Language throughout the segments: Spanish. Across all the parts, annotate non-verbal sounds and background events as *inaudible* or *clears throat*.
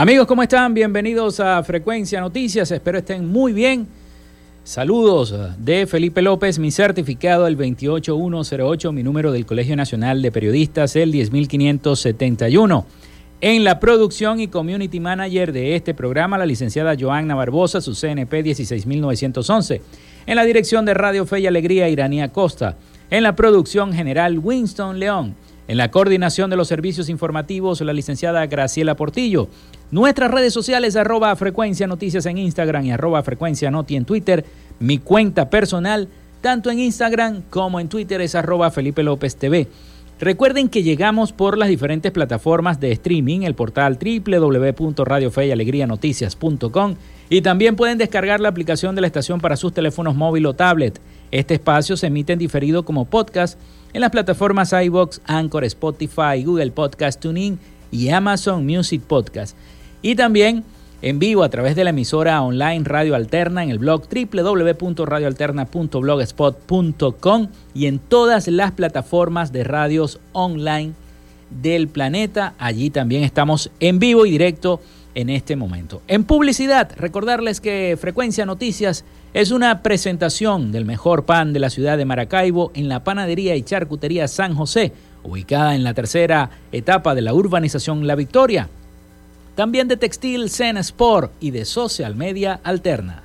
Amigos, ¿cómo están? Bienvenidos a Frecuencia Noticias. Espero estén muy bien. Saludos de Felipe López, mi certificado el 28108, mi número del Colegio Nacional de Periodistas el 10571. En la producción y community manager de este programa, la licenciada Joanna Barbosa, su CNP 16911. En la dirección de Radio Fe y Alegría, Iranía Costa. En la producción general, Winston León. En la coordinación de los servicios informativos, la licenciada Graciela Portillo. Nuestras redes sociales, arroba frecuencia noticias en Instagram y arroba frecuencia noti en Twitter. Mi cuenta personal, tanto en Instagram como en Twitter, es arroba Felipe López TV. Recuerden que llegamos por las diferentes plataformas de streaming, el portal www.radiofeyalegrianoticias.com y también pueden descargar la aplicación de la estación para sus teléfonos móvil o tablet. Este espacio se emite en diferido como podcast en las plataformas iBox, Anchor, Spotify, Google Podcast Tuning y Amazon Music Podcast. Y también en vivo a través de la emisora online Radio Alterna en el blog www.radioalterna.blogspot.com y en todas las plataformas de radios online del planeta. Allí también estamos en vivo y directo en este momento. En publicidad, recordarles que Frecuencia Noticias es una presentación del mejor pan de la ciudad de Maracaibo en la panadería y charcutería San José, ubicada en la tercera etapa de la urbanización La Victoria. También de Textil Zen Sport y de Social Media Alterna.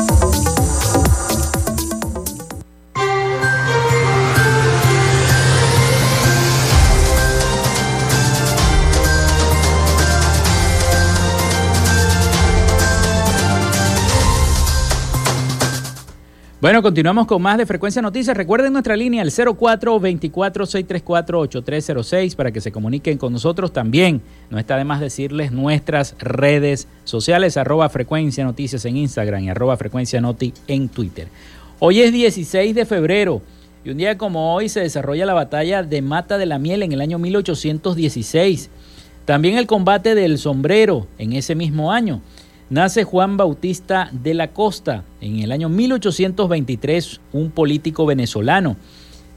Bueno, continuamos con más de Frecuencia Noticias. Recuerden nuestra línea al 04-24-634-8306 para que se comuniquen con nosotros también. No está de más decirles nuestras redes sociales, arroba Frecuencia Noticias en Instagram y arroba Frecuencia Noti en Twitter. Hoy es 16 de febrero y un día como hoy se desarrolla la batalla de Mata de la Miel en el año 1816. También el combate del sombrero en ese mismo año. Nace Juan Bautista de la Costa en el año 1823, un político venezolano.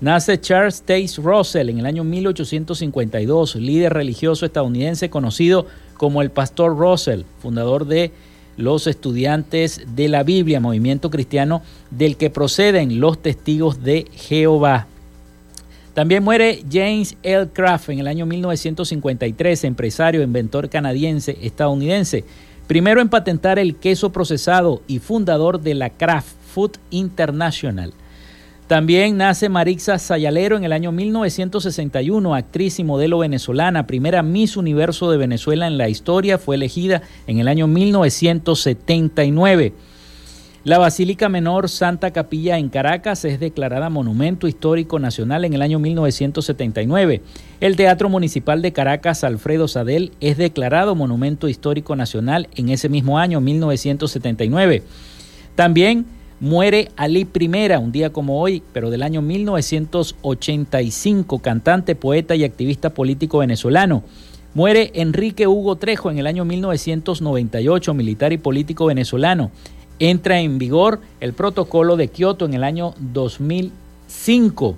Nace Charles Taze Russell en el año 1852, líder religioso estadounidense conocido como el Pastor Russell, fundador de los estudiantes de la Biblia, movimiento cristiano del que proceden los testigos de Jehová. También muere James L. Kraft en el año 1953, empresario, inventor canadiense, estadounidense primero en patentar el queso procesado y fundador de la Kraft Food International. También nace Marixa Sayalero en el año 1961, actriz y modelo venezolana, primera Miss Universo de Venezuela en la historia, fue elegida en el año 1979. La Basílica Menor Santa Capilla en Caracas es declarada Monumento Histórico Nacional en el año 1979. El Teatro Municipal de Caracas Alfredo Sadel es declarado Monumento Histórico Nacional en ese mismo año, 1979. También muere Ali Primera, un día como hoy, pero del año 1985, cantante, poeta y activista político venezolano. Muere Enrique Hugo Trejo en el año 1998, militar y político venezolano entra en vigor el protocolo de Kioto en el año 2005.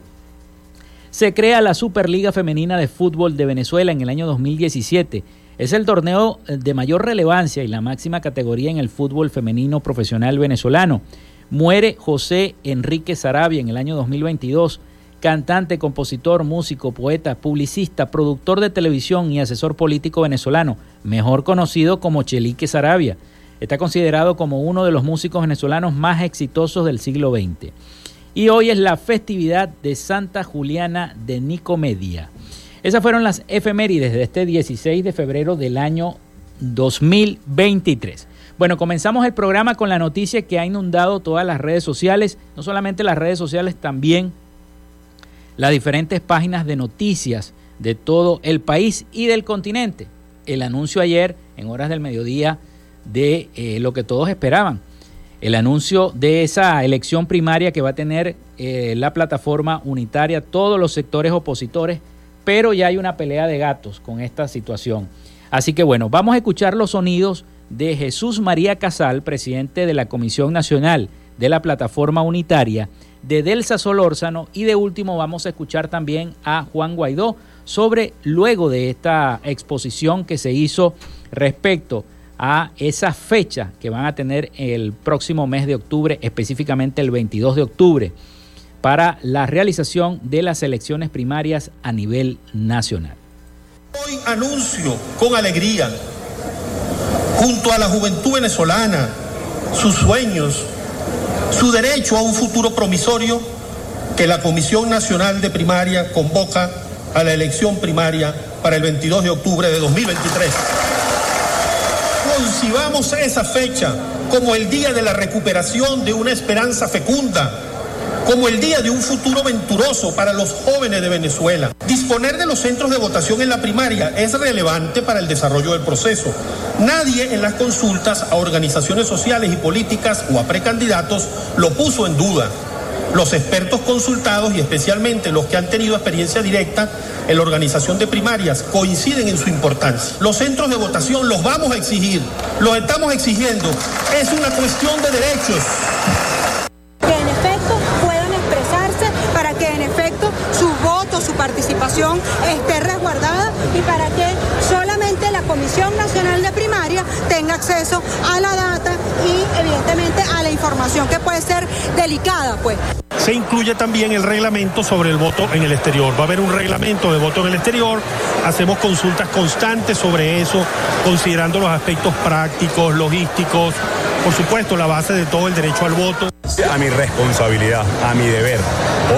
Se crea la Superliga Femenina de Fútbol de Venezuela en el año 2017. Es el torneo de mayor relevancia y la máxima categoría en el fútbol femenino profesional venezolano. Muere José Enrique Sarabia en el año 2022, cantante, compositor, músico, poeta, publicista, productor de televisión y asesor político venezolano, mejor conocido como Chelique Sarabia. Está considerado como uno de los músicos venezolanos más exitosos del siglo XX. Y hoy es la festividad de Santa Juliana de Nicomedia. Esas fueron las efemérides de este 16 de febrero del año 2023. Bueno, comenzamos el programa con la noticia que ha inundado todas las redes sociales, no solamente las redes sociales, también las diferentes páginas de noticias de todo el país y del continente. El anuncio ayer, en horas del mediodía, de eh, lo que todos esperaban. El anuncio de esa elección primaria que va a tener eh, la plataforma unitaria, todos los sectores opositores, pero ya hay una pelea de gatos con esta situación. Así que bueno, vamos a escuchar los sonidos de Jesús María Casal, presidente de la Comisión Nacional de la Plataforma Unitaria, de Delsa Solórzano y de último vamos a escuchar también a Juan Guaidó sobre luego de esta exposición que se hizo respecto a esa fecha que van a tener el próximo mes de octubre, específicamente el 22 de octubre, para la realización de las elecciones primarias a nivel nacional. Hoy anuncio con alegría, junto a la juventud venezolana, sus sueños, su derecho a un futuro promisorio, que la Comisión Nacional de Primaria convoca a la elección primaria para el 22 de octubre de 2023 concibamos esa fecha como el día de la recuperación de una esperanza fecunda, como el día de un futuro venturoso para los jóvenes de Venezuela. Disponer de los centros de votación en la primaria es relevante para el desarrollo del proceso. Nadie en las consultas a organizaciones sociales y políticas o a precandidatos lo puso en duda. Los expertos consultados y especialmente los que han tenido experiencia directa en la organización de primarias coinciden en su importancia. Los centros de votación los vamos a exigir, los estamos exigiendo. Es una cuestión de derechos. Que en efecto puedan expresarse para que en efecto su voto, su participación esté resguardada y para que Comisión Nacional de Primaria tenga acceso a la data y evidentemente a la información que puede ser delicada, pues. Se incluye también el reglamento sobre el voto en el exterior. Va a haber un reglamento de voto en el exterior. Hacemos consultas constantes sobre eso, considerando los aspectos prácticos, logísticos, por supuesto, la base de todo el derecho al voto. A mi responsabilidad, a mi deber.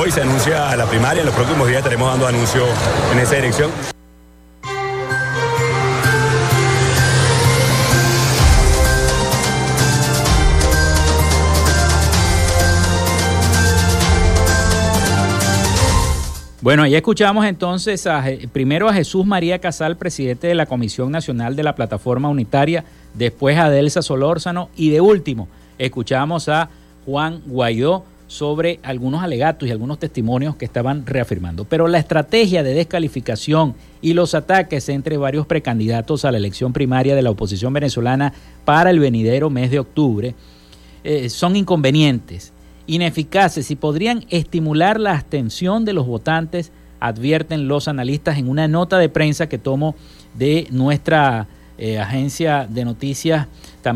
Hoy se anuncia la primaria, en los próximos días estaremos dando anuncios en esa dirección. Bueno, ahí escuchamos entonces a, primero a Jesús María Casal, presidente de la Comisión Nacional de la Plataforma Unitaria, después a Delsa Solórzano y de último escuchamos a Juan Guaidó sobre algunos alegatos y algunos testimonios que estaban reafirmando. Pero la estrategia de descalificación y los ataques entre varios precandidatos a la elección primaria de la oposición venezolana para el venidero mes de octubre eh, son inconvenientes ineficaces y podrían estimular la abstención de los votantes, advierten los analistas en una nota de prensa que tomo de nuestra eh, agencia de noticias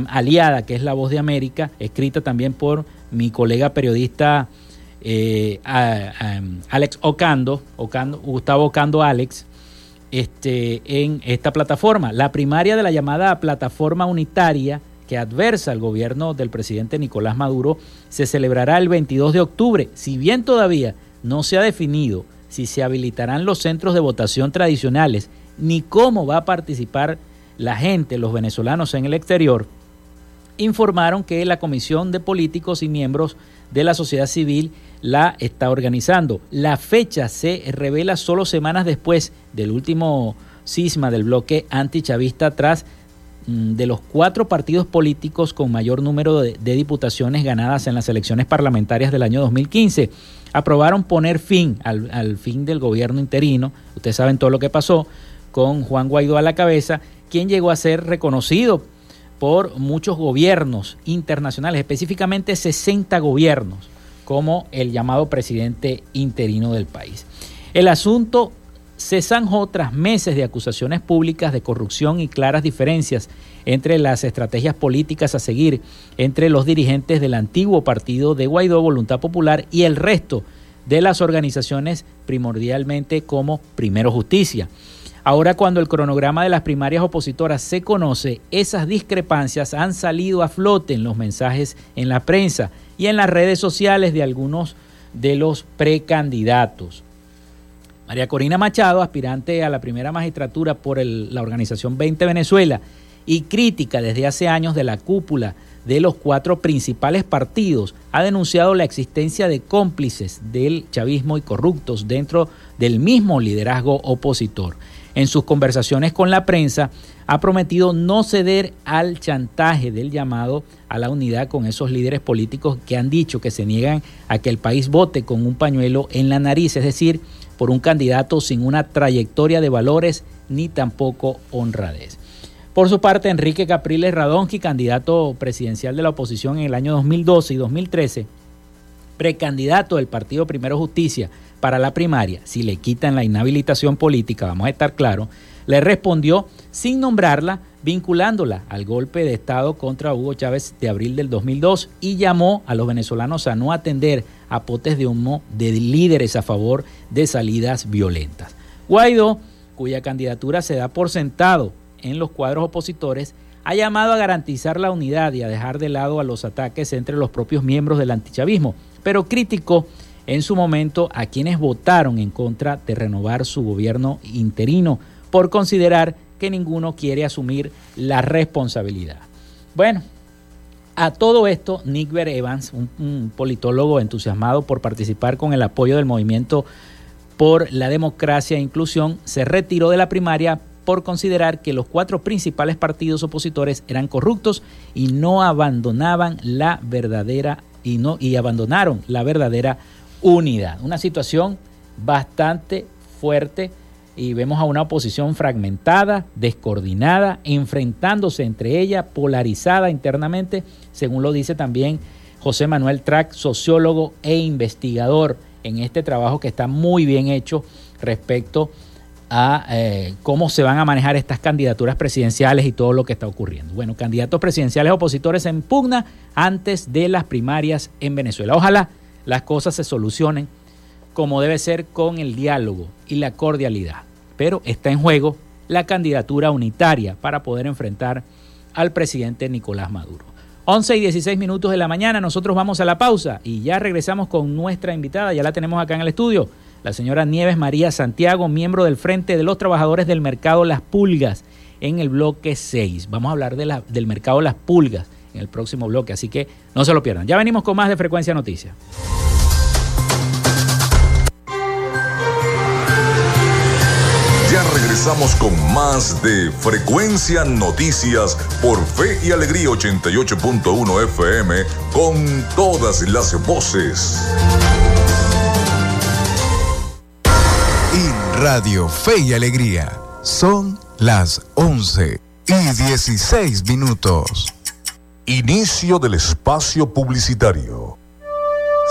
aliada, que es La Voz de América, escrita también por mi colega periodista eh, Alex Ocando, Ocando, Gustavo Ocando Alex, este, en esta plataforma. La primaria de la llamada plataforma unitaria que adversa al gobierno del presidente Nicolás Maduro se celebrará el 22 de octubre, si bien todavía no se ha definido si se habilitarán los centros de votación tradicionales ni cómo va a participar la gente, los venezolanos en el exterior, informaron que la Comisión de Políticos y miembros de la sociedad civil la está organizando. La fecha se revela solo semanas después del último cisma del bloque antichavista tras de los cuatro partidos políticos con mayor número de, diputaciones ganadas en las elecciones parlamentarias del año 2015, aprobaron poner fin al, fin del gobierno interino. Ustedes saben todo lo que pasó con Juan Guaidó a la cabeza, quien llegó a ser reconocido por muchos gobiernos internacionales, específicamente 60 gobiernos, como el llamado presidente interino del país. El asunto se zanjó tras meses de acusaciones públicas de corrupción y claras diferencias entre las estrategias políticas a seguir entre los dirigentes del antiguo partido de Guaidó Voluntad Popular y el resto de las organizaciones primordialmente como Primero Justicia. Ahora cuando el cronograma de las primarias opositoras se conoce, esas discrepancias han salido a flote en los mensajes en la prensa y en las redes sociales de algunos de los precandidatos. María Corina Machado, aspirante a la primera magistratura por la organización 20 Venezuela y crítica desde hace años de la cúpula de los cuatro principales partidos, ha denunciado la existencia de cómplices del chavismo y corruptos dentro del mismo liderazgo opositor. En sus conversaciones con la prensa, ha prometido no ceder al chantaje del llamado a la unidad con esos líderes políticos que han dicho que se niegan a que el país vote con un pañuelo en la nariz, es decir, por un candidato sin una trayectoria de valores ni tampoco honradez. Por su parte, Enrique Capriles Radonsky, candidato presidencial de la oposición en el año 2012 y 2013, precandidato del Partido Primero Justicia para la primaria, si le quitan la inhabilitación política, vamos a estar claros, le respondió sin nombrarla, vinculándola al golpe de Estado contra Hugo Chávez de abril del 2002 y llamó a los venezolanos a no atender a potes de humo de líderes a favor de salidas violentas. Guaidó, cuya candidatura se da por sentado en los cuadros opositores, ha llamado a garantizar la unidad y a dejar de lado a los ataques entre los propios miembros del antichavismo, pero criticó en su momento a quienes votaron en contra de renovar su gobierno interino por considerar que ninguno quiere asumir la responsabilidad. Bueno, a todo esto, Nick Ver Evans, un, politólogo entusiasmado por participar con el apoyo del movimiento por la democracia e inclusión, se retiró de la primaria por considerar que los cuatro principales partidos opositores eran corruptos y no abandonaban la verdadera y no y abandonaron la verdadera unidad. Una situación bastante fuerte y vemos a una oposición fragmentada, descoordinada, enfrentándose entre ella, polarizada internamente, según lo dice también José Manuel Track, sociólogo e investigador en este trabajo que está muy bien hecho respecto a eh, cómo se van a manejar estas candidaturas presidenciales y todo lo que está ocurriendo. Bueno, candidatos presidenciales opositores en pugna antes de las primarias en Venezuela. Ojalá las cosas se solucionen como debe ser con el diálogo y la cordialidad. Pero está en juego la candidatura unitaria para poder enfrentar al presidente Nicolás Maduro. 11 y 16 minutos de la mañana, nosotros vamos a la pausa y ya regresamos con nuestra invitada, ya la tenemos acá en el estudio la señora Nieves María Santiago, miembro del Frente de los Trabajadores del Mercado Las Pulgas, en el bloque 6. Vamos a hablar de del mercado Las Pulgas en el próximo bloque, así que no se lo pierdan. Ya venimos con más de Frecuencia Noticias. Ya regresamos con más de Frecuencia Noticias por Fe y Alegría 88.1 FM con todas las voces. Radio Fe y Alegría. Son las 11 y 16 minutos. Inicio del espacio publicitario.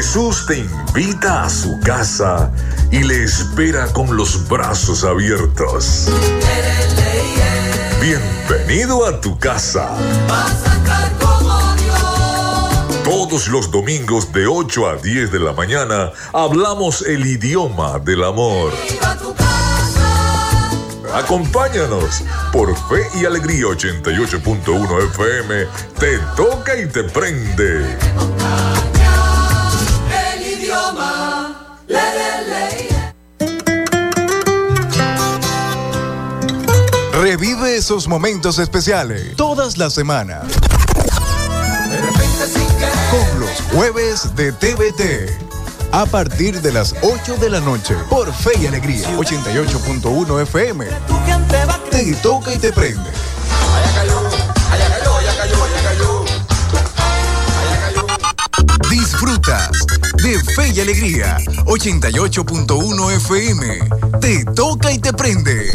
Jesús te invita a su casa y le espera con los brazos abiertos. Bienvenido a tu casa. Todos los domingos de 8 a 10 de la mañana hablamos el idioma del amor. Acompáñanos por Fe y Alegría 88.1 FM. Te toca y te prende. Revive esos momentos especiales todas las semanas. Con los jueves de TVT. A partir de las 8 de la noche por Fe y Alegría 88.1 FM. Te toca y te prende. Disfrutas de Fe y Alegría 88.1 FM. Te toca y te prende.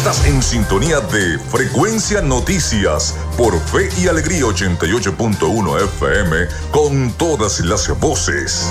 Estás en sintonía de Frecuencia Noticias por Fe y Alegría 88.1 FM con todas las voces.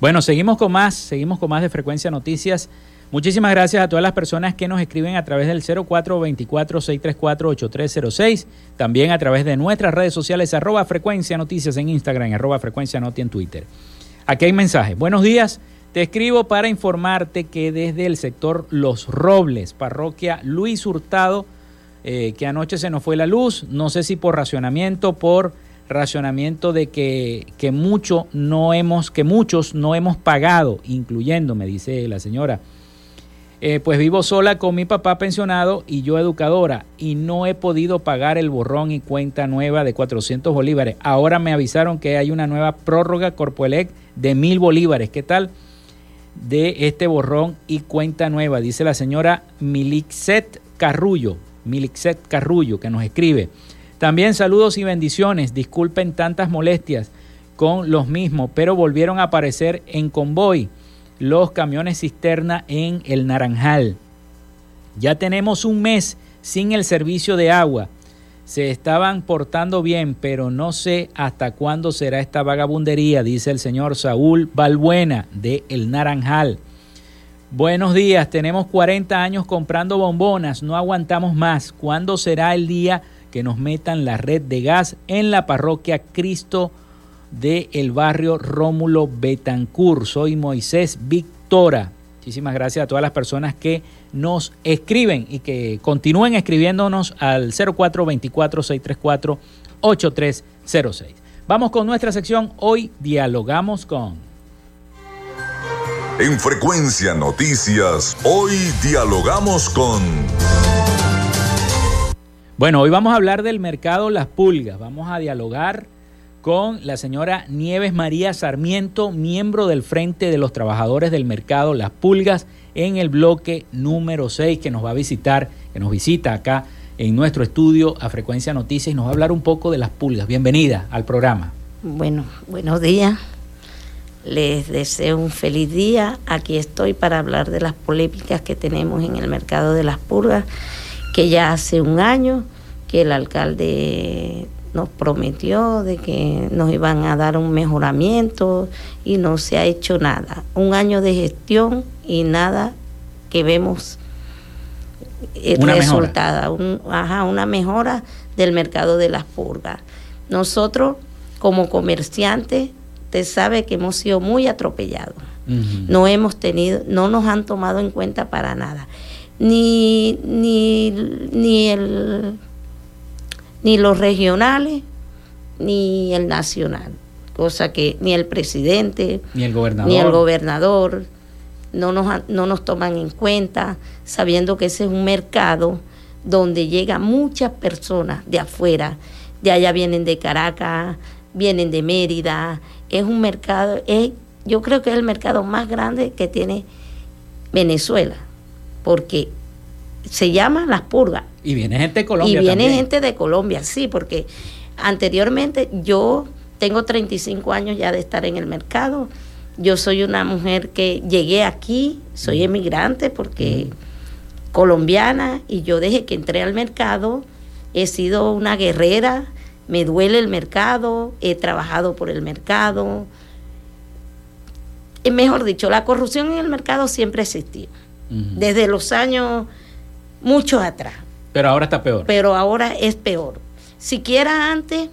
Bueno, seguimos con más, seguimos con más de Frecuencia Noticias. Muchísimas gracias a todas las personas que nos escriben a través del 0424-634-8306, también a través de nuestras redes sociales, arroba frecuencia noticias en Instagram, arroba frecuencia noti en Twitter. Aquí hay mensaje. Buenos días, te escribo para informarte que desde el sector Los Robles, parroquia Luis Hurtado, eh, que anoche se nos fue la luz, no sé si por racionamiento, por racionamiento de que, que, mucho no hemos, que muchos no hemos pagado, incluyéndome, dice la señora eh, pues vivo sola con mi papá pensionado y yo educadora y no he podido pagar el borrón y cuenta nueva de 400 bolívares. Ahora me avisaron que hay una nueva prórroga Corpoelec de mil bolívares. ¿Qué tal? De este borrón y cuenta nueva, dice la señora Milixet Carrullo, Milixet Carrullo, que nos escribe. También saludos y bendiciones, disculpen tantas molestias con los mismos, pero volvieron a aparecer en convoy los camiones cisterna en el Naranjal. Ya tenemos un mes sin el servicio de agua. se estaban portando bien, pero no sé hasta cuándo será esta vagabundería, dice el señor Saúl Balbuena de El Naranjal. Buenos días, tenemos 40 años comprando bombonas, no aguantamos más. ¿Cuándo será el día que nos metan la red de gas en la parroquia Cristo del el barrio Rómulo Betancur? Soy Moisés Victora. Muchísimas gracias a todas las personas que nos escriben y que continúen escribiéndonos al 0424-634-8306. Vamos con nuestra sección. Hoy dialogamos con... En Frecuencia Noticias, hoy dialogamos con... Bueno, hoy vamos a hablar del mercado Las Pulgas. Vamos a dialogar con la señora Nieves María Sarmiento, miembro del Frente de los Trabajadores del Mercado Las Pulgas, en el bloque número 6 que nos va a visitar, que nos visita acá en nuestro estudio a Frecuencia Noticias y nos va a hablar un poco de las pulgas. Bienvenida al programa. Bueno, buenos días. Les deseo un feliz día. Aquí estoy para hablar de las polémicas que tenemos en el mercado de las pulgas, que ya hace un año que el alcalde nos prometió de que nos iban a dar un mejoramiento y no se ha hecho nada. Un año de gestión y nada que vemos eh, resultada, un, ajá, una mejora del mercado de las purgas. Nosotros como comerciantes, usted sabe que hemos sido muy atropellados. No hemos tenido, no nos han tomado en cuenta para nada. Ni, ni, ni el ni los regionales ni el nacional, cosa que ni el presidente ni el gobernador, ni el gobernador no, nos, no nos toman en cuenta, sabiendo que ese es un mercado donde llegan muchas personas de afuera, de allá vienen de Caracas, vienen de Mérida, es un mercado, es, yo creo que es el mercado más grande que tiene Venezuela, porque se llama Las Purgas, y viene gente de Colombia. Y viene gente de Colombia, sí, porque anteriormente yo tengo 35 años ya de estar en el mercado. Yo soy una mujer que llegué aquí, soy emigrante porque colombiana y yo desde que entré al mercado he sido una guerrera, me duele el mercado, he trabajado por el mercado. Mejor dicho, la corrupción en el mercado siempre existió, desde los años muchos atrás. Pero ahora está peor. Pero ahora es peor. Siquiera antes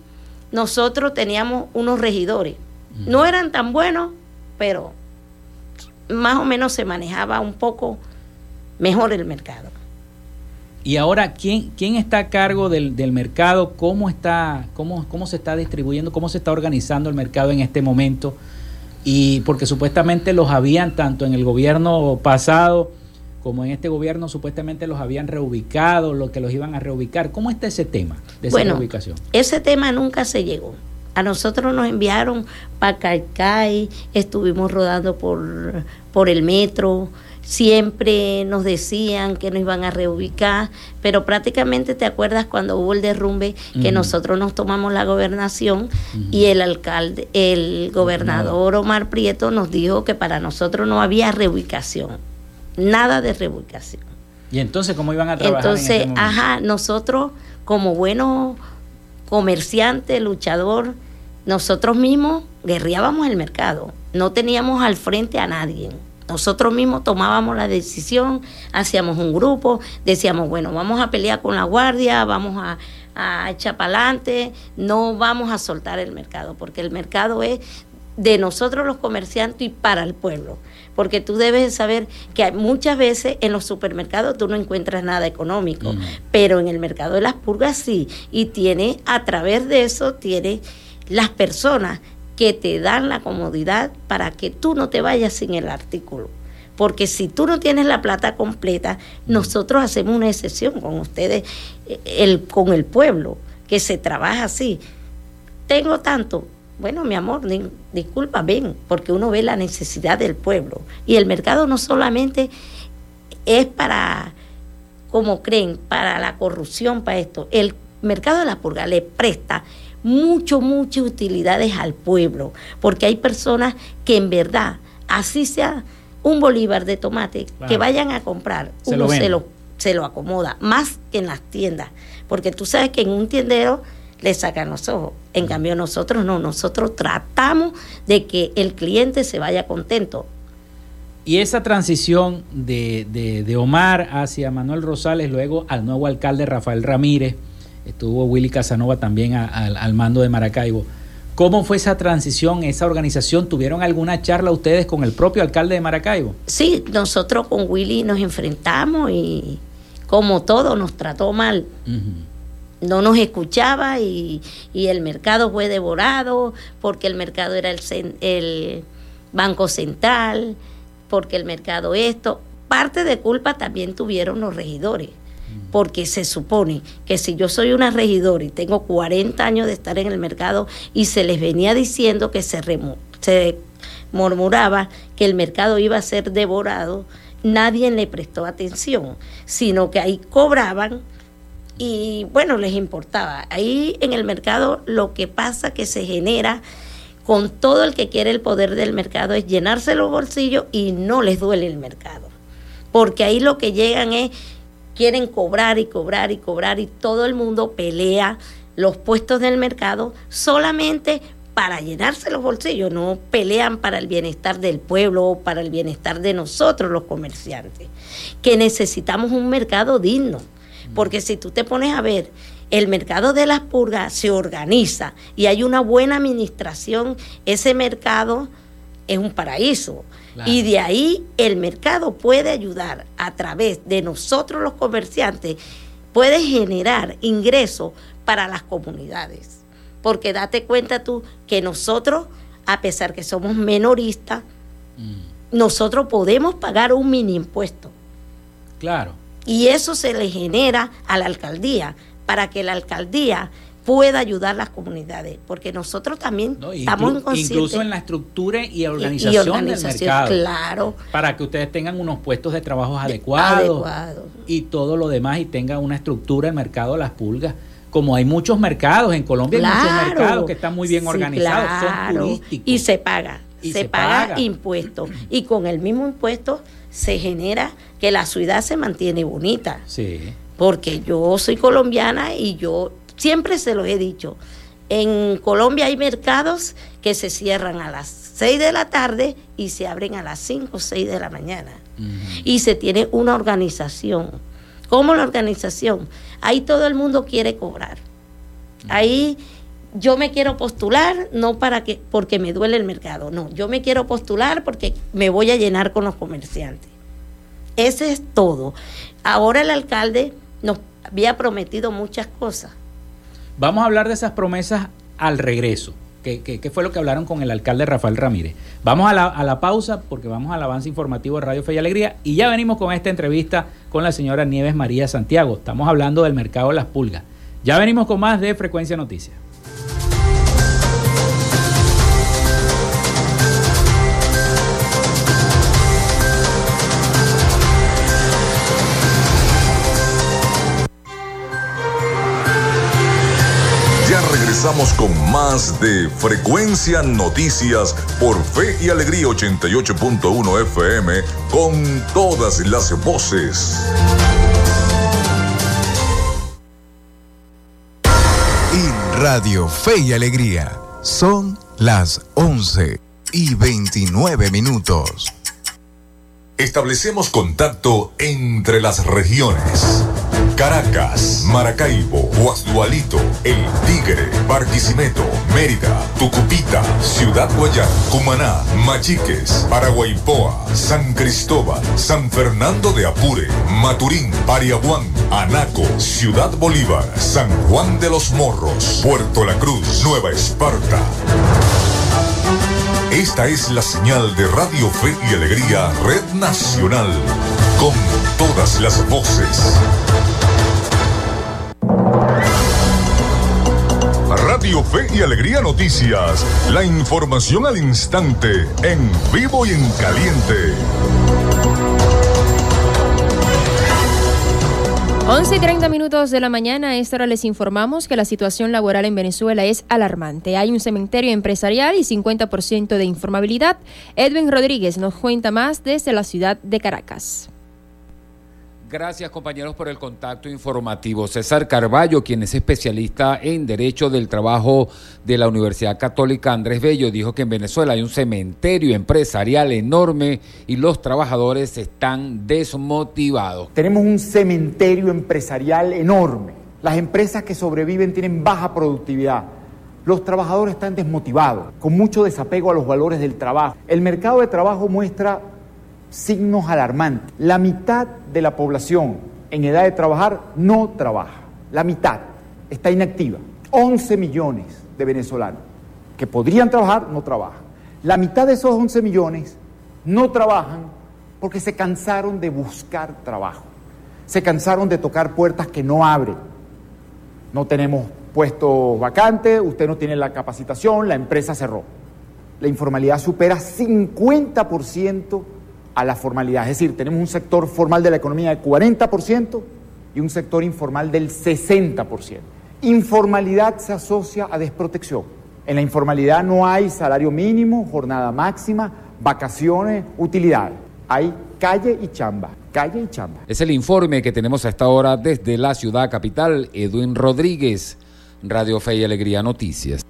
nosotros teníamos unos regidores. No eran tan buenos, pero más o menos se manejaba un poco mejor el mercado. Y ahora, ¿quién, quién está a cargo del, del mercado? ¿Cómo, está, cómo, ¿Cómo se está distribuyendo? ¿Cómo se está organizando el mercado en este momento? Y porque supuestamente los habían tanto en el gobierno pasado como en este gobierno supuestamente los habían reubicado, lo que los iban a reubicar. ¿Cómo está ese tema de esa reubicación? Ese tema nunca se llegó. A nosotros nos enviaron para Caicay, estuvimos rodando por, por el metro, siempre nos decían que nos iban a reubicar, pero prácticamente te acuerdas cuando hubo el derrumbe que nosotros nos tomamos la gobernación y el alcalde, el gobernador Omar Prieto nos dijo que para nosotros no había reubicación nada de reubicación. ¿Y entonces cómo iban a trabajar? Entonces, ajá, nosotros como buenos comerciantes, luchador, nosotros mismos guerreábamos el mercado, no teníamos al frente a nadie. Nosotros mismos tomábamos la decisión, hacíamos un grupo, decíamos, bueno, vamos a pelear con la guardia, vamos a, a echar para adelante, no vamos a soltar el mercado, porque el mercado es de nosotros los comerciantes y para el pueblo porque tú debes saber que muchas veces en los supermercados tú no encuentras nada económico, pero en el mercado de las purgas sí, y tiene, a través de eso, tiene las personas que te dan la comodidad para que tú no te vayas sin el artículo. Porque si tú no tienes la plata completa, nosotros hacemos una excepción con ustedes, eh, el, con el pueblo, que se trabaja así. Tengo tanto, bueno, mi amor, disculpa, ven, porque uno ve la necesidad del pueblo. Y el mercado no solamente es para, como creen, para la corrupción, para esto. El mercado de la purga le presta mucho, muchas utilidades al pueblo, porque hay personas que en verdad, así sea un bolívar de tomate, que vayan a comprar, uno se lo se lo acomoda, más que en las tiendas, porque tú sabes que en un tiendero le sacan los ojos. En cambio nosotros no, nosotros tratamos de que el cliente se vaya contento. Y esa transición de, de, Omar hacia Manuel Rosales, luego al nuevo alcalde Rafael Ramírez, estuvo Willy Casanova también al mando de Maracaibo. ¿Cómo fue esa transición, esa organización? ¿Tuvieron alguna charla ustedes con el propio alcalde de Maracaibo? Sí, nosotros con Willy nos enfrentamos y como todo nos trató mal. No nos escuchaba y, el mercado fue devorado porque el mercado era el, el Banco Central, porque el mercado esto. Parte de culpa también tuvieron los regidores porque se supone que si yo soy una regidora y tengo 40 años de estar en el mercado y se les venía diciendo que se, se murmuraba que el mercado iba a ser devorado, nadie le prestó atención, sino que ahí cobraban y bueno, les importaba. Ahí en el mercado lo que pasa que se genera con todo el que quiere el poder del mercado es llenarse los bolsillos y no les duele el mercado. Porque ahí lo que llegan es quieren cobrar y cobrar y cobrar y todo el mundo pelea los puestos del mercado solamente para llenarse los bolsillos, no pelean para el bienestar del pueblo o para el bienestar de nosotros los comerciantes, que necesitamos un mercado digno, porque si tú te pones a ver, el mercado de las purgas se organiza y hay una buena administración, ese mercado es un paraíso. Y de ahí el mercado puede ayudar a través de nosotros los comerciantes, puede generar ingresos para las comunidades. Porque date cuenta tú que nosotros, a pesar que somos menoristas, mm. nosotros podemos pagar un mini impuesto. Claro. Y eso se le genera a la alcaldía para que la alcaldía pueda ayudar a las comunidades, porque nosotros también estamos inconscientes. Incluso en la estructura y organización, del mercado. Claro. Para que ustedes tengan unos puestos de trabajo adecuados y todo lo demás y tengan una estructura el mercado de las pulgas. Como hay muchos mercados, en Colombia hay muchos mercados que están muy bien organizados, son turísticos. Y se paga, se, paga, impuestos. Y con el mismo impuesto se genera que la ciudad se mantiene bonita. Sí. Porque yo soy colombiana y yo Siempre se lo he dicho. En Colombia hay mercados que se cierran a las 6 de la tarde y se abren a las 5 o 6 de la mañana. Y se tiene una organización. ¿Cómo la organización? Ahí todo el mundo quiere cobrar. Ahí yo me quiero postular no para que porque me duele el mercado, no, yo me quiero postular porque me voy a llenar con los comerciantes. Ese es todo. Ahora el alcalde nos había prometido muchas cosas Vamos a hablar de esas promesas al regreso. ¿Qué, fue lo que hablaron con el alcalde Rafael Ramírez? Vamos a la, a la, pausa porque vamos al avance informativo de Radio Fe y Alegría y ya venimos con esta entrevista con la señora Nieves María Santiago. Estamos hablando del mercado de las pulgas. Ya venimos con más de Frecuencia Noticias. Regresamos con más de Frecuencia Noticias por Fe y Alegría 88.1 FM con todas las voces. En Radio Fe y Alegría son las 11 y 29 minutos. Establecemos contacto entre las regiones. Caracas, Maracaibo, Guasdualito, El Tigre, Barquisimeto, Mérida, Tucupita, Ciudad Guayán, Cumaná, Machiques, Paraguaypoa, San Cristóbal, San Fernando de Apure, Maturín, Pariaguán, Anaco, Ciudad Bolívar, San Juan de los Morros, Puerto La Cruz, Nueva Esparta. Esta es la señal de Radio Fe y Alegría Red Nacional, con todas las voces. Fe y Alegría Noticias. La información al instante, en vivo y en caliente. 11 y 30 minutos de la mañana, a esta hora les informamos que la situación laboral en Venezuela es alarmante. Hay un cementerio empresarial y 50% de informabilidad. Edwin Rodríguez nos cuenta más desde la ciudad de Caracas. Gracias compañeros por el contacto informativo. César Carballo, quien es especialista en Derecho del Trabajo de la Universidad Católica Andrés Bello, dijo que en Venezuela hay un cementerio empresarial enorme y los trabajadores están desmotivados. Tenemos un cementerio empresarial enorme. Las empresas que sobreviven tienen baja productividad. Los trabajadores están desmotivados, con mucho desapego a los valores del trabajo. El mercado de trabajo muestra signos alarmantes. La mitad de la población en edad de trabajar no trabaja. La mitad está inactiva. 11 millones de venezolanos que podrían trabajar no trabajan. La mitad de esos 11 millones no trabajan porque se cansaron de buscar trabajo. Se cansaron de tocar puertas que no abren. No tenemos puestos vacantes, usted no tiene la capacitación, la empresa cerró. La informalidad supera 50% a la formalidad. Es decir, tenemos un sector formal de la economía del 40% y un sector informal del 60%. Informalidad se asocia a desprotección. En la informalidad no hay salario mínimo, jornada máxima, vacaciones, utilidades. Hay calle y chamba, calle y chamba. Es el informe que tenemos a esta hora desde la ciudad capital, Edwin Rodríguez, Radio Fe y Alegría Noticias.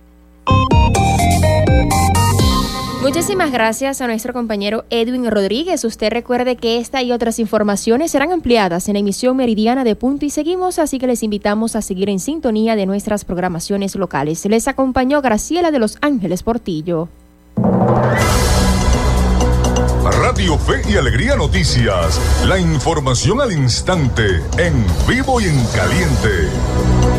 Muchísimas gracias a nuestro compañero Edwin Rodríguez. Usted recuerde que esta y otras informaciones serán ampliadas en la emisión meridiana de Punto y Seguimos, así que les invitamos a seguir en sintonía de nuestras programaciones locales. Les acompañó Graciela de Los Ángeles Portillo. Radio Fe y Alegría Noticias. La información al instante, en vivo y en caliente.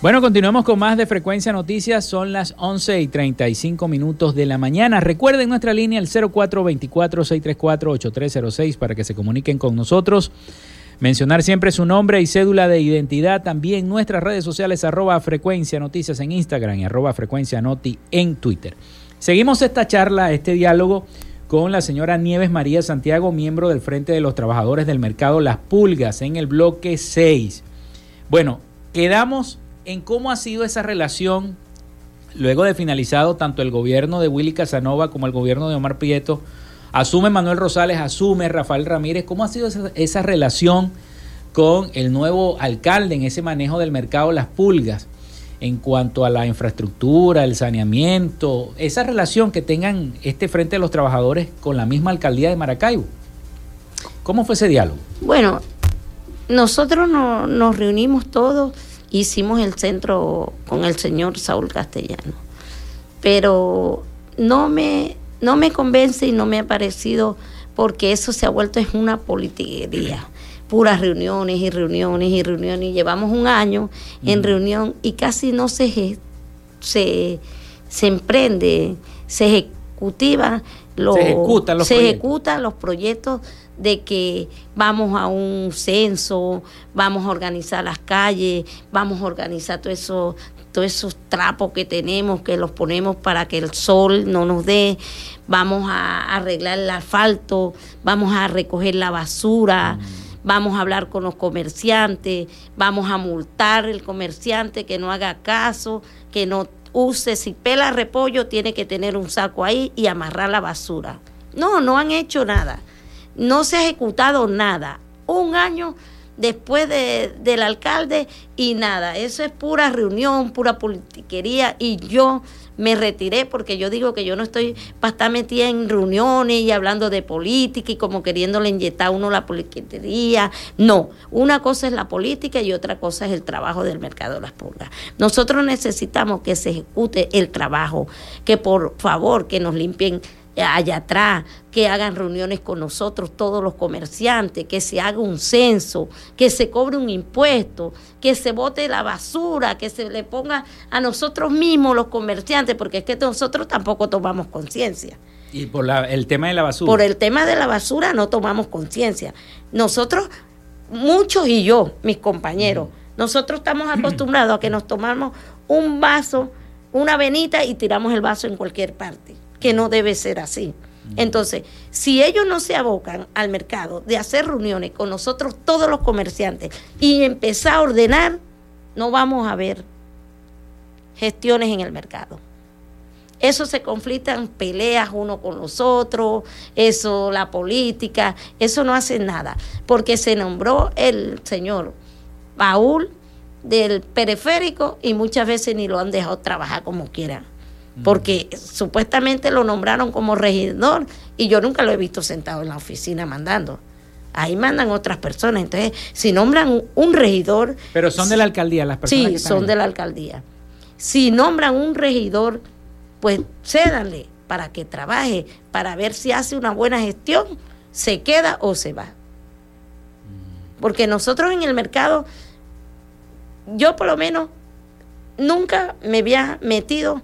Bueno, continuamos con más de Frecuencia Noticias. Son las 11 y 35 minutos de la mañana. Recuerden nuestra línea el 0424-634-8306 para que se comuniquen con nosotros. Mencionar siempre su nombre y cédula de identidad. También nuestras redes sociales arroba Frecuencia Noticias en Instagram y arroba Frecuencia Noti en Twitter. Seguimos esta charla, este diálogo con la señora Nieves María Santiago, miembro del Frente de los Trabajadores del Mercado Las Pulgas en el bloque 6. Bueno, quedamos en cómo ha sido esa relación luego de finalizado tanto el gobierno de Willy Casanova como el gobierno de Omar Prieto, asume Manuel Rosales, asume Rafael Ramírez. ¿Cómo ha sido esa, esa relación con el nuevo alcalde en ese manejo del mercado Las Pulgas? en cuanto a la infraestructura, el saneamiento, esa relación que tengan este Frente de los Trabajadores con la misma alcaldía de Maracaibo. ¿Cómo fue ese diálogo? Bueno, nosotros no, nos reunimos todos, hicimos el centro con el señor Saúl Castellano, pero no me, no me convence y no me ha parecido porque eso se ha vuelto es una politiquería puras reuniones y reuniones y reuniones. Y llevamos un año en reunión y casi no se, se, se emprende, se ejecutiva lo, se, ejecutan los, se proyectos. ejecutan los proyectos de que vamos a un censo, vamos a organizar las calles, vamos a organizar todo eso, todos esos trapos que tenemos, que los ponemos para que el sol no nos dé, vamos a arreglar el asfalto, vamos a recoger la basura vamos a hablar con los comerciantes, vamos a multar el comerciante que no haga caso, que no use, si pela repollo tiene que tener un saco ahí y amarrar la basura. No, no han hecho nada, no se ha ejecutado nada. Un año después de, del alcalde y nada, eso es pura reunión, pura politiquería y yo me retiré porque yo digo que yo no estoy para estar metida en reuniones y hablando de política y como queriéndole inyectar a uno la politiquería. No, una cosa es la política y otra cosa es el trabajo del mercado de las pulgas. Nosotros necesitamos que se ejecute el trabajo, que por favor que nos limpien allá atrás, que hagan reuniones con nosotros, todos los comerciantes, que se haga un censo, que se cobre un impuesto, que se bote la basura, que se le ponga a nosotros mismos los comerciantes, porque es que nosotros tampoco tomamos conciencia. Y por la, el tema de la basura. Por el tema de la basura no tomamos conciencia. Nosotros, muchos y yo, mis compañeros, nosotros estamos *clears throat* acostumbrados a que nos tomamos un vaso, una venita y tiramos el vaso en cualquier parte que no debe ser así. Entonces, si ellos no se abocan al mercado de hacer reuniones con nosotros, todos los comerciantes, y empezar a ordenar, no vamos a ver gestiones en el mercado. Eso se conflictan peleas uno con los otros, eso, la política, eso no hace nada, porque se nombró el señor Paul del periférico y muchas veces ni lo han dejado trabajar como quieran porque supuestamente lo nombraron como regidor y yo nunca lo he visto sentado en la oficina mandando. Ahí mandan otras personas. Entonces, si nombran un regidor... Pero son de la alcaldía las personas. Sí, que son de la alcaldía. Si nombran un regidor, pues cédanle para que trabaje, para ver si hace una buena gestión, se queda o se va. Porque nosotros en el mercado, yo por lo menos nunca me había metido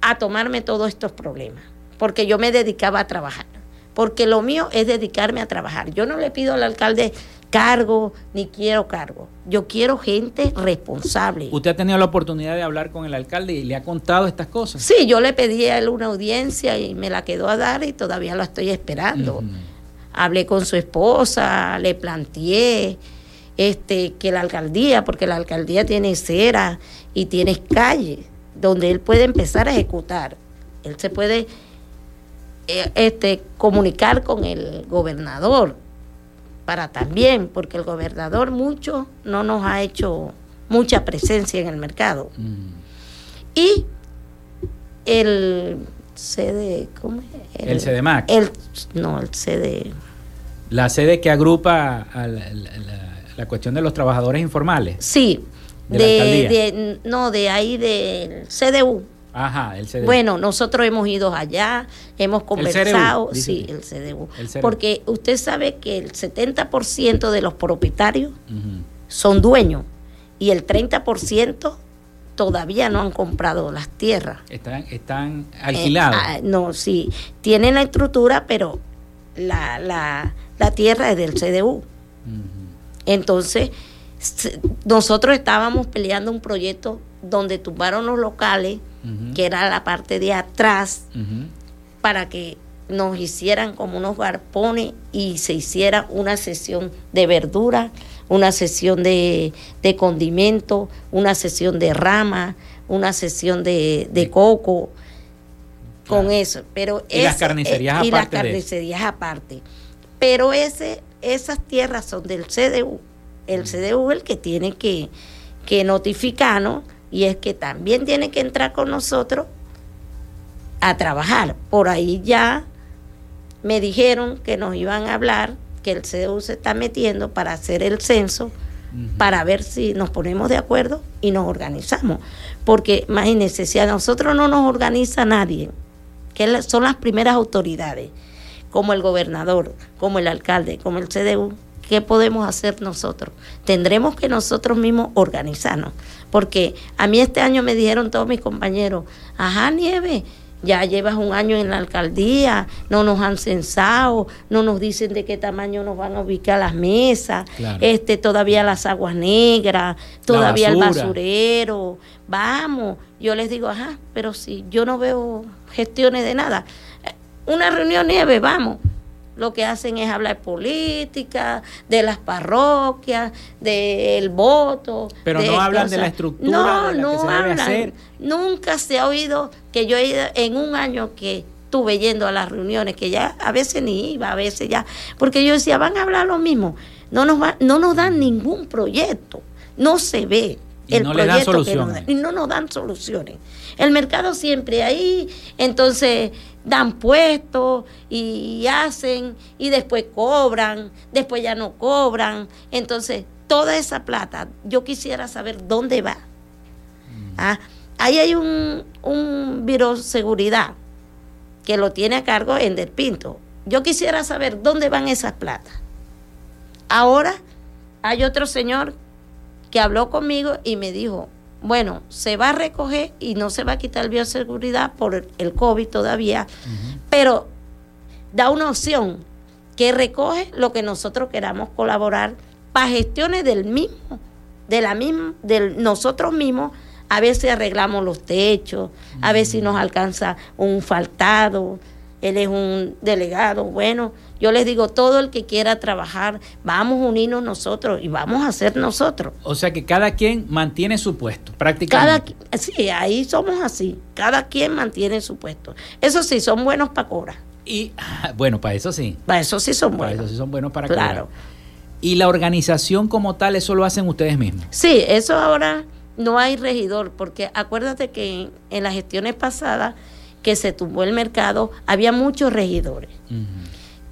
a tomarme todos estos problemas, porque yo me dedicaba a trabajar, porque lo mío es dedicarme a trabajar. Yo no le pido al alcalde cargo ni quiero cargo. Yo quiero gente responsable. ¿Usted ha tenido la oportunidad de hablar con el alcalde y le ha contado estas cosas? Sí, yo le pedí a él una audiencia y me la quedó a dar y todavía la estoy esperando. Hablé con su esposa, le planteé este que la alcaldía, porque la alcaldía tiene cera y tiene calle donde él puede empezar a ejecutar. Él se puede eh, este, comunicar con el gobernador para también, porque el gobernador mucho no nos ha hecho mucha presencia en el mercado. Mm. Y el CD, ¿cómo es? El, el CDMAC. El, no, el CD. La sede que agrupa a la, la, la cuestión de los trabajadores informales. Sí, de, de, de, no, de ahí del CDU. Ajá, el CDU. Bueno, nosotros hemos ido allá, hemos conversado, el sí, el CDU. el CDU. Porque usted sabe que el 70% de los propietarios uh -huh. son dueños y el 30% todavía no han comprado las tierras. Están, están alquilados. Eh, ah, no, sí, tienen la estructura, pero la, la, la tierra es del CDU. Uh -huh. Entonces, nosotros estábamos peleando un proyecto donde tumbaron los locales, uh -huh. que era la parte de atrás, uh -huh. para que nos hicieran como unos garpones y se hiciera una sesión de verdura, una sesión de, de condimento, una sesión de rama, una sesión de, de coco con eso. Pero y las carnicerías aparte. Y las carnicerías aparte. Pero ese, esas tierras son del CDU. El CDU el que tiene que, que notificarnos y es que también tiene que entrar con nosotros a trabajar. Por ahí ya me dijeron que nos iban a hablar, que el CDU se está metiendo para hacer el censo, para ver si nos ponemos de acuerdo y nos organizamos. Porque imagínense, si a nosotros no nos organiza nadie, que son las primeras autoridades, como el gobernador, como el alcalde, como el CDU, ¿qué podemos hacer nosotros? Tendremos que nosotros mismos organizarnos. Porque a mí este año me dijeron todos mis compañeros, ajá, Nieve, ya llevas un año en la alcaldía, no nos han censado, no nos dicen de qué tamaño nos van a ubicar las mesas, este todavía las aguas negras, todavía el basurero. Vamos, yo les digo, ajá, pero si yo no veo gestiones de nada. Eh, una reunión nieve, vamos lo que hacen es hablar política, de las parroquias, del voto. Pero no hablan de la estructura. No, no que se hablan. hacer. Nunca se ha oído que yo he ido en un año que estuve yendo a las reuniones, que ya a veces ni iba, a veces ya, porque yo decía, van a hablar lo mismo. No nos, va, no nos dan ningún proyecto, no se ve. el proyecto que nos dan, y no nos dan soluciones. El mercado siempre ahí, entonces dan puestos y hacen y después cobran, después ya no cobran. Entonces, toda esa plata, yo quisiera saber dónde va. Mm. Ah, ahí hay un, un seguridad que lo tiene a cargo en Del Pinto. Yo quisiera saber dónde van esas plata. Ahora hay otro señor que habló conmigo y me dijo, bueno, se va a recoger y no se va a quitar el bioseguridad por el COVID todavía, pero da una opción que recoge lo que nosotros queramos colaborar para gestiones del mismo, de la misma, de nosotros mismos, a ver si arreglamos los techos, a ver si nos alcanza un faltado, él es un delegado, bueno, yo les digo, todo el que quiera trabajar, vamos a unirnos nosotros y vamos a ser nosotros. O sea que cada quien mantiene su puesto, prácticamente. Cada, sí, ahí somos así, cada quien mantiene su puesto. Eso sí, son buenos para cobrar. Y *laughs* bueno, para eso sí. Para eso sí son buenos. Para eso sí son buenos para claro. Y la organización como tal, eso lo hacen ustedes mismos. Sí, eso ahora no hay regidor, porque acuérdate que en, las gestiones pasadas que se tumbó el mercado, había muchos regidores.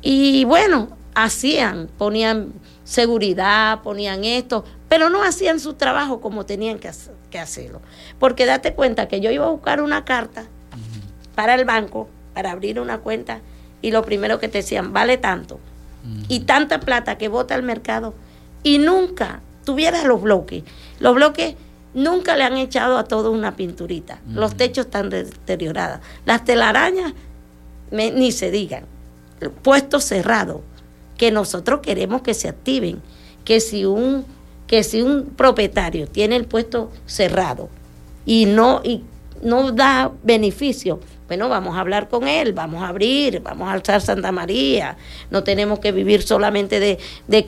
Y bueno, hacían, ponían seguridad, ponían esto, pero no hacían su trabajo como tenían que, hacerlo. Porque date cuenta que yo iba a buscar una carta para el banco, para abrir una cuenta, y lo primero que te decían, vale tanto. Y tanta plata que vota el mercado, y nunca tuvieras los bloques. Los bloques nunca le han echado a todo una pinturita. Los techos están deteriorados. Las telarañas, ni se digan puestos cerrados que nosotros queremos que se activen, que si un que si un propietario tiene el puesto cerrado y no y no da beneficio, bueno, vamos a hablar con él, vamos a abrir, vamos a alzar Santa María, no tenemos que vivir solamente de, de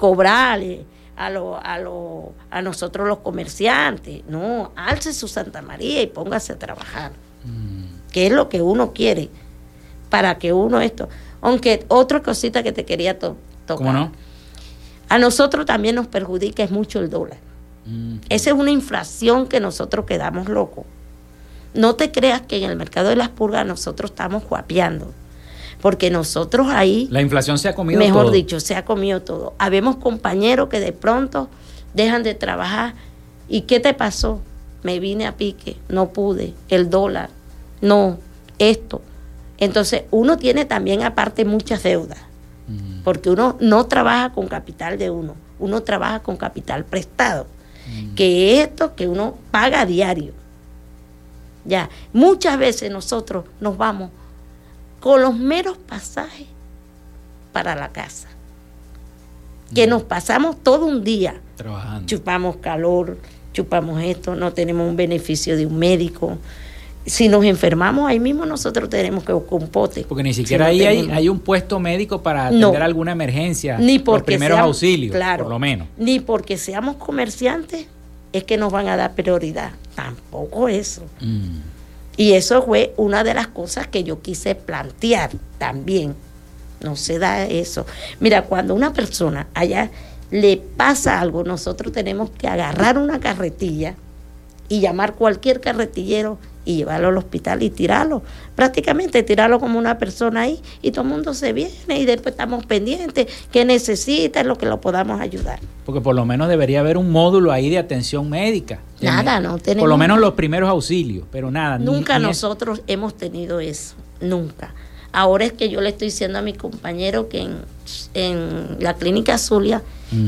a, lo, a, lo, a nosotros los comerciantes, no, alce su Santa María y póngase a trabajar, mm. que es lo que uno quiere, para que uno esto... Aunque otra cosita que te quería tocar. ¿Cómo no? A nosotros también nos perjudica es mucho el dólar. Mm, Esa es una inflación que nosotros quedamos locos. No te creas que en el mercado de las purgas nosotros estamos guapeando. Porque nosotros ahí... La inflación se ha comido mejor todo. Mejor dicho, se ha comido todo. Habemos compañeros que de pronto dejan de trabajar. ¿Y qué te pasó? Me vine a pique, no pude. El dólar, no, esto. Entonces, uno tiene también aparte muchas deudas, porque uno no trabaja con capital de uno, uno trabaja con capital prestado, que es esto que uno paga a diario. Ya, muchas veces nosotros nos vamos con los meros pasajes para la casa, que nos pasamos todo un día trabajando. Chupamos calor, chupamos esto, no tenemos un beneficio de un médico, si nos enfermamos ahí mismo nosotros tenemos que buscar un pote. Porque ni siquiera ahí hay, un puesto médico para atender alguna emergencia, ni porque los primeros auxilios, por lo menos. Ni porque seamos comerciantes, es que nos van a dar prioridad. Tampoco eso. Mm. Y eso fue una de las cosas que yo quise plantear también. No se da eso. Mira, cuando una persona allá le pasa algo, nosotros tenemos que agarrar una carretilla y llamar cualquier carretillero y llevarlo al hospital y tirarlo. Prácticamente tirarlo como una persona ahí y todo el mundo se viene y después estamos pendientes, qué necesita, lo que lo podamos ayudar. Porque por lo menos debería haber un módulo ahí de atención médica. Nada, no tenemos. Por lo menos los primeros auxilios, pero nada. Nunca nosotros hemos tenido eso, nunca. Ahora es que yo le estoy diciendo a mi compañero que en, la clínica Zulia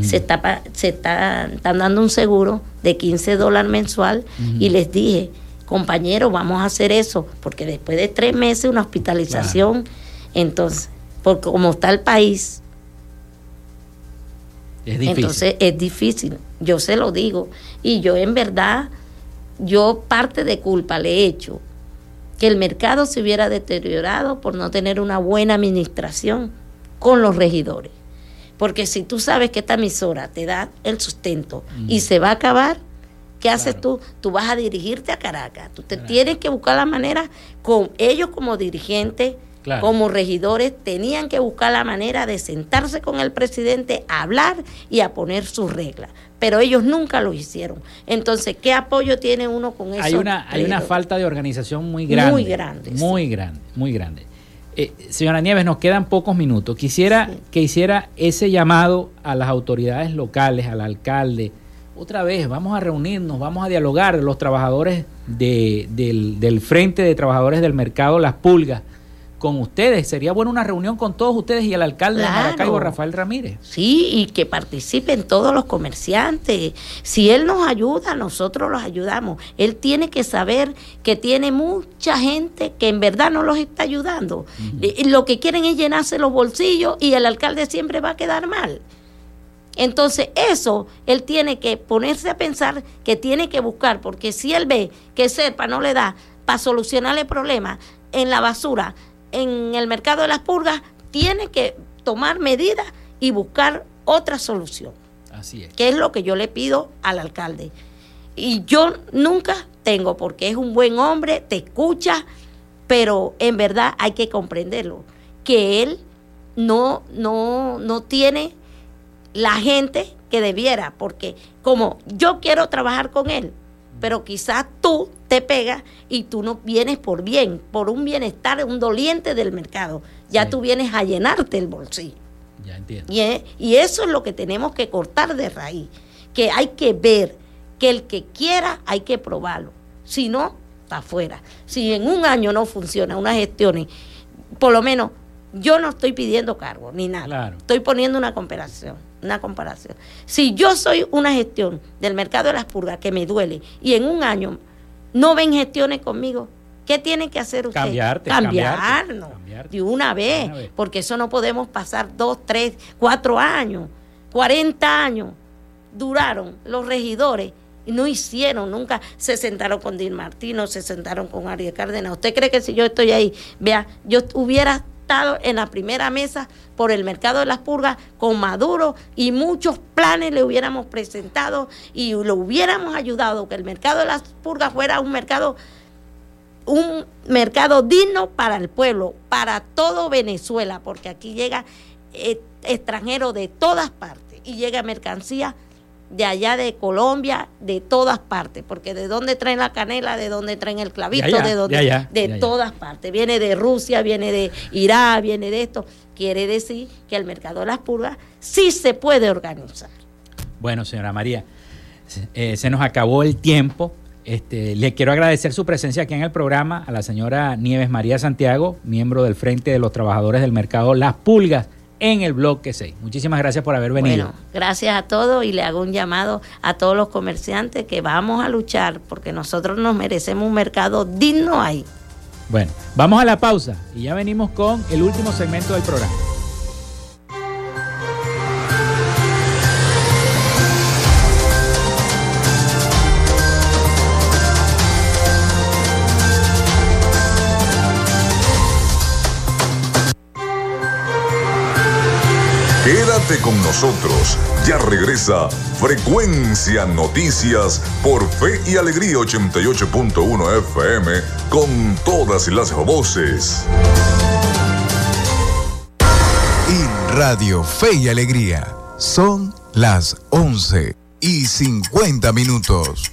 se, está, se está, están dando un seguro de 15 dólares mensual y les dije, compañero, vamos a hacer eso, porque después de tres meses una hospitalización, entonces, porque como está el país, es difícil. entonces es difícil, yo se lo digo, y yo en verdad, yo parte de culpa le he hecho, que el mercado se hubiera deteriorado por no tener una buena administración con los regidores. Porque si tú sabes que esta emisora te da el sustento y se va a acabar, ¿Qué haces tú? Tú vas a dirigirte a Caracas. Tú te tienes que buscar la manera, con ellos como dirigentes, como regidores, tenían que buscar la manera de sentarse con el presidente, a hablar y a poner sus reglas. Pero ellos nunca lo hicieron. Entonces, ¿qué apoyo tiene uno con eso? Hay una, hay una falta de organización muy grande. Muy grande. Muy grande, muy grande. Eh, señora Nieves, nos quedan pocos minutos. Quisiera que hiciera ese llamado a las autoridades locales, al alcalde, otra vez, vamos a reunirnos, vamos a dialogar, los trabajadores del, Frente de Trabajadores del Mercado Las Pulgas, con ustedes. Sería bueno una reunión con todos ustedes y el alcalde de Maracaibo, Rafael Ramírez. Sí, y que participen todos los comerciantes. Si él nos ayuda, nosotros los ayudamos. Él tiene que saber que tiene mucha gente que en verdad no los está ayudando. Lo que quieren es llenarse los bolsillos y el alcalde siempre va a quedar mal. Entonces eso él tiene que ponerse a pensar que tiene que buscar, porque si él ve que SERPA no le da para solucionar el problema en la basura, en el mercado de las purgas, tiene que tomar medidas y buscar otra solución. Así es. Que es lo que yo le pido al alcalde. Y yo nunca tengo, porque es un buen hombre, te escucha, pero en verdad hay que comprenderlo, que él no, no, no tiene la gente que debiera, porque como yo quiero trabajar con él, pero quizás tú te pegas y tú no vienes por bien, por un bienestar, un doliente del mercado. Ya tú vienes a llenarte el bolsillo. Ya entiendo. Y, y, eso es lo que tenemos que cortar de raíz, que hay que ver que el que quiera hay que probarlo. Si no, está afuera. Si en un año no funciona una gestión, por lo menos yo no estoy pidiendo cargo ni nada. Estoy poniendo una comparación, una comparación. Si yo soy una gestión del mercado de las purgas que me duele y en un año no ven gestiones conmigo, ¿qué tiene que hacer usted? Cambiarte, cambiarnos de una vez, porque eso no podemos pasar dos, tres, cuatro años, cuarenta años duraron los regidores y no hicieron, nunca se sentaron con Din Martino, se sentaron con Ariel Cárdenas. ¿Usted cree que si yo estoy ahí, vea, yo hubiera en la primera mesa por el mercado de las purgas con Maduro y muchos planes le hubiéramos presentado y lo hubiéramos ayudado que el mercado de las purgas fuera un mercado un mercado digno para el pueblo, para todo Venezuela, porque aquí llega eh, extranjero de todas partes y llega mercancía de allá de Colombia, de todas partes, porque de dónde traen la canela, de dónde traen el clavito, de, dónde, de, todas partes. Viene de Rusia, viene de Irak, viene de esto. Quiere decir que el mercado de las purgas sí se puede organizar. Bueno, señora María, eh, se nos acabó el tiempo. Este, le quiero agradecer su presencia aquí en el programa a la señora Nieves María Santiago, miembro del Frente de los Trabajadores del Mercado Las Pulgas en el bloque 6. Muchísimas gracias por haber venido. Bueno, gracias a todos y le hago un llamado a todos los comerciantes que vamos a luchar porque nosotros nos merecemos un mercado digno ahí. Bueno, vamos a la pausa y ya venimos con el último segmento del programa. Quédate con nosotros. Ya regresa Frecuencia Noticias por Fe y Alegría 88.1 FM con todas las voces. Y Radio Fe y Alegría. Son las 11 y 50 minutos.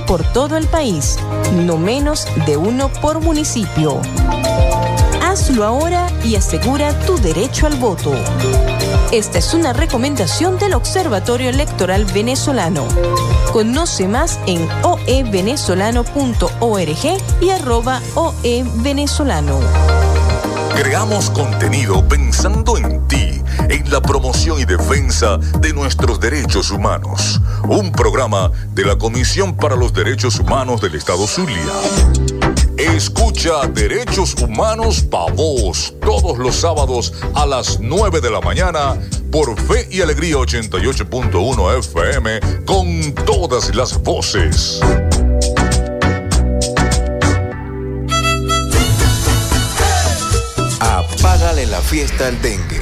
por todo el país, no menos de uno por municipio. Hazlo ahora y asegura tu derecho al voto. Esta es una recomendación del Observatorio Electoral Venezolano. Conoce más en oevenezolano.org y arroba oevenezolano. Creamos contenido pensando en ti, en la promoción y defensa de nuestros derechos humanos. Un programa de la Comisión para los Derechos Humanos del Estado Zulia. Escucha Derechos Humanos Pa' Voz todos los sábados a las 9 de la mañana por Fe y Alegría 88.1 FM con todas las voces. Apágale la fiesta al dengue.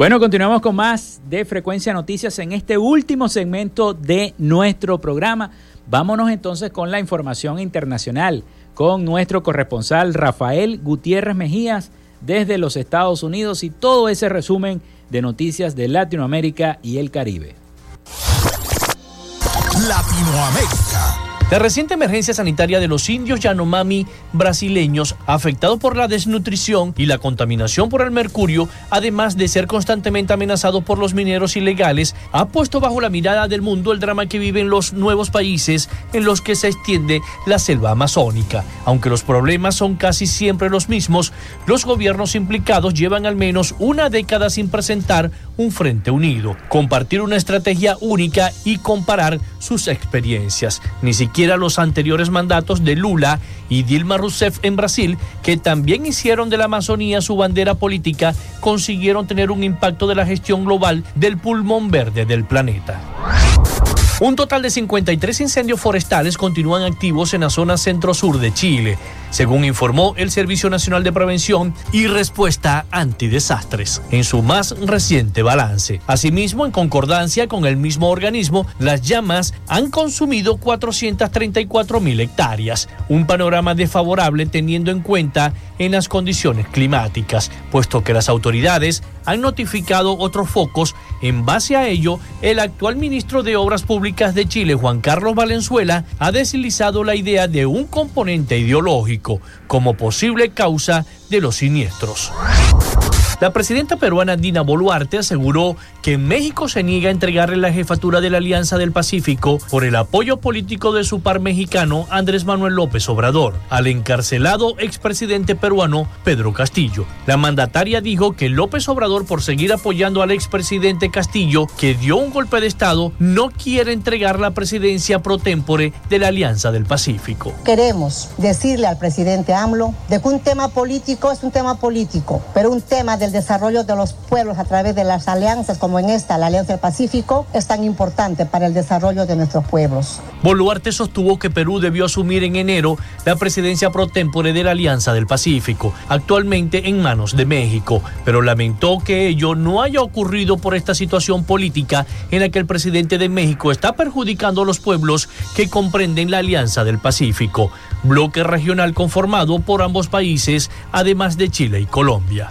Bueno, continuamos con más de Frecuencia Noticias en este último segmento de nuestro programa. Vámonos entonces con la información internacional con nuestro corresponsal Rafael Gutiérrez Mejías desde los Estados Unidos y todo ese resumen de noticias de Latinoamérica y el Caribe. Latinoamérica. La reciente emergencia sanitaria de los indios Yanomami brasileños, afectados por la desnutrición y la contaminación por el mercurio, además de ser constantemente amenazados por los mineros ilegales, ha puesto bajo la mirada del mundo el drama que viven los nuevos países en los que se extiende la selva amazónica. Aunque los problemas son casi siempre los mismos, los gobiernos implicados llevan al menos una década sin presentar un frente unido, compartir una estrategia única y comparar sus experiencias. Ni siquiera los anteriores mandatos de Lula y Dilma Rousseff en Brasil, que también hicieron de la Amazonía su bandera política, consiguieron tener un impacto de la gestión global del pulmón verde del planeta. Un total de 53 incendios forestales continúan activos en la zona centro-sur de Chile, según informó el Servicio Nacional de Prevención y Respuesta Antidesastres en su más reciente balance. Asimismo, en concordancia con el mismo organismo, las llamas han consumido 434 mil hectáreas, un panorama desfavorable teniendo en cuenta en las condiciones climáticas, puesto que las autoridades han notificado otros focos. En base a ello, el actual ministro de Obras Públicas de Chile, Juan Carlos Valenzuela, ha deslizado la idea de un componente ideológico como posible causa de los siniestros. La presidenta peruana Dina Boluarte aseguró que México se niega a entregarle la jefatura de la Alianza del Pacífico por el apoyo político de su par mexicano Andrés Manuel López Obrador al encarcelado expresidente peruano Pedro Castillo. La mandataria dijo que López Obrador, por seguir apoyando al expresidente Castillo, que dio un golpe de Estado, no quiere entregar la presidencia pro tempore de la Alianza del Pacífico. Queremos decirle al presidente AMLO de que un tema político es un tema político, pero un tema del desarrollo de los pueblos a través de las alianzas como en esta, la Alianza del Pacífico, es tan importante para el desarrollo de nuestros pueblos. Boluarte sostuvo que Perú debió asumir en enero la presidencia pro tempore de la Alianza del Pacífico, actualmente en manos de México, pero lamentó que ello no haya ocurrido por esta situación política en la que el presidente de México está perjudicando a los pueblos que comprenden la Alianza del Pacífico, bloque regional conformado por ambos países, además de Chile y Colombia.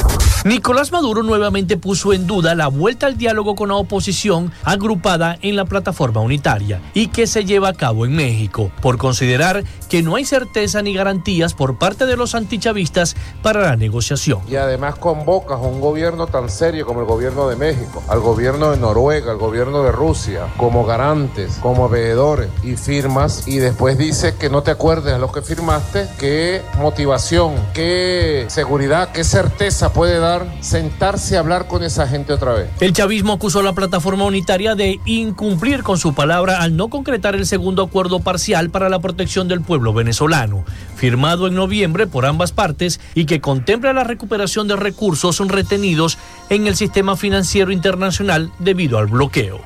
Nicolás Maduro nuevamente puso en duda la vuelta al diálogo con la oposición agrupada en la plataforma unitaria y que se lleva a cabo en México, por considerar que no hay certeza ni garantías por parte de los antichavistas para la negociación. Y además convocas a un gobierno tan serio como el gobierno de México, al gobierno de Noruega, al gobierno de Rusia, como garantes, como veedores, y firmas, y después dices que no te acuerdes a lo que firmaste, qué motivación, qué seguridad, qué certeza puede dar sentarse a hablar con esa gente otra vez. El chavismo acusó a la plataforma unitaria de incumplir con su palabra al no concretar el segundo acuerdo parcial para la protección del pueblo venezolano, firmado en noviembre por ambas partes y que contempla la recuperación de recursos retenidos en el sistema financiero internacional debido al bloqueo.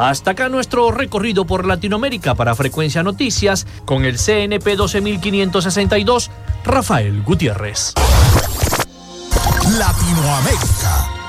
Hasta acá nuestro recorrido por Latinoamérica para Frecuencia Noticias con el CNP 12562, Rafael Gutiérrez. Latinoamérica.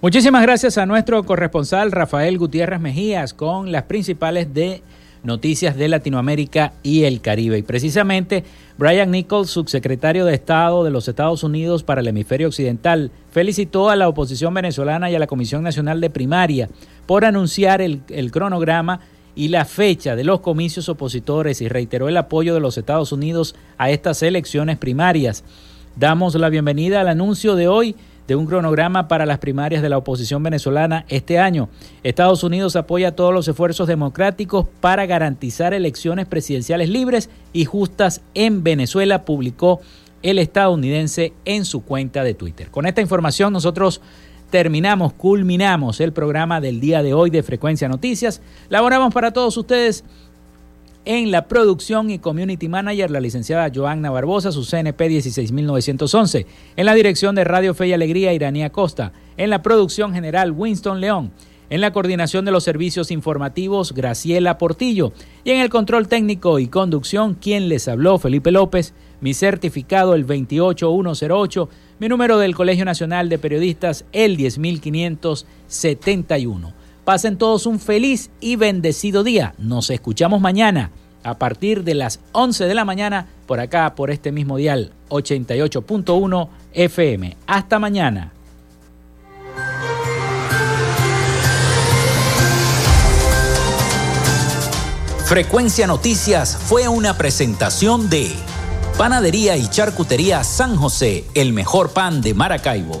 Muchísimas gracias a nuestro corresponsal Rafael Gutiérrez Mejías con las principales de noticias de Latinoamérica y el Caribe. Y precisamente Brian Nichols, subsecretario de Estado de los Estados Unidos para el hemisferio occidental, felicitó a la oposición venezolana y a la Comisión Nacional de Primaria por anunciar el, el cronograma y la fecha de los comicios opositores y reiteró el apoyo de los Estados Unidos a estas elecciones primarias. Damos la bienvenida al anuncio de hoy de un cronograma para las primarias de la oposición venezolana este año. Estados Unidos apoya todos los esfuerzos democráticos para garantizar elecciones presidenciales libres y justas en Venezuela, publicó el estadounidense en su cuenta de Twitter. Con esta información nosotros terminamos, culminamos el programa del día de hoy de Frecuencia Noticias. Laboramos para todos ustedes en la producción y community manager, la licenciada Joanna Barbosa, su CNP 16911. En la dirección de Radio Fe y Alegría, Iranía Costa. En la producción general, Winston León. En la coordinación de los servicios informativos, Graciela Portillo. Y en el control técnico y conducción, quien les habló, Felipe López. Mi certificado, el 28108. Mi número del Colegio Nacional de Periodistas, el 10571. Pasen todos un feliz y bendecido día. Nos escuchamos mañana a partir de las 11 de la mañana por acá, por este mismo dial 88.1 FM. Hasta mañana. Frecuencia Noticias fue una presentación de Panadería y Charcutería San José, el mejor pan de Maracaibo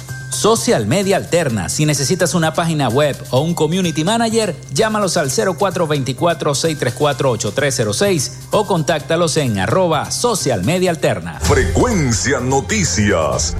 Social Media Alterna. Si necesitas una página web o un community manager, llámalos al 0424-634-8306 o contáctalos en arroba Social Media Alterna. Frecuencia Noticias.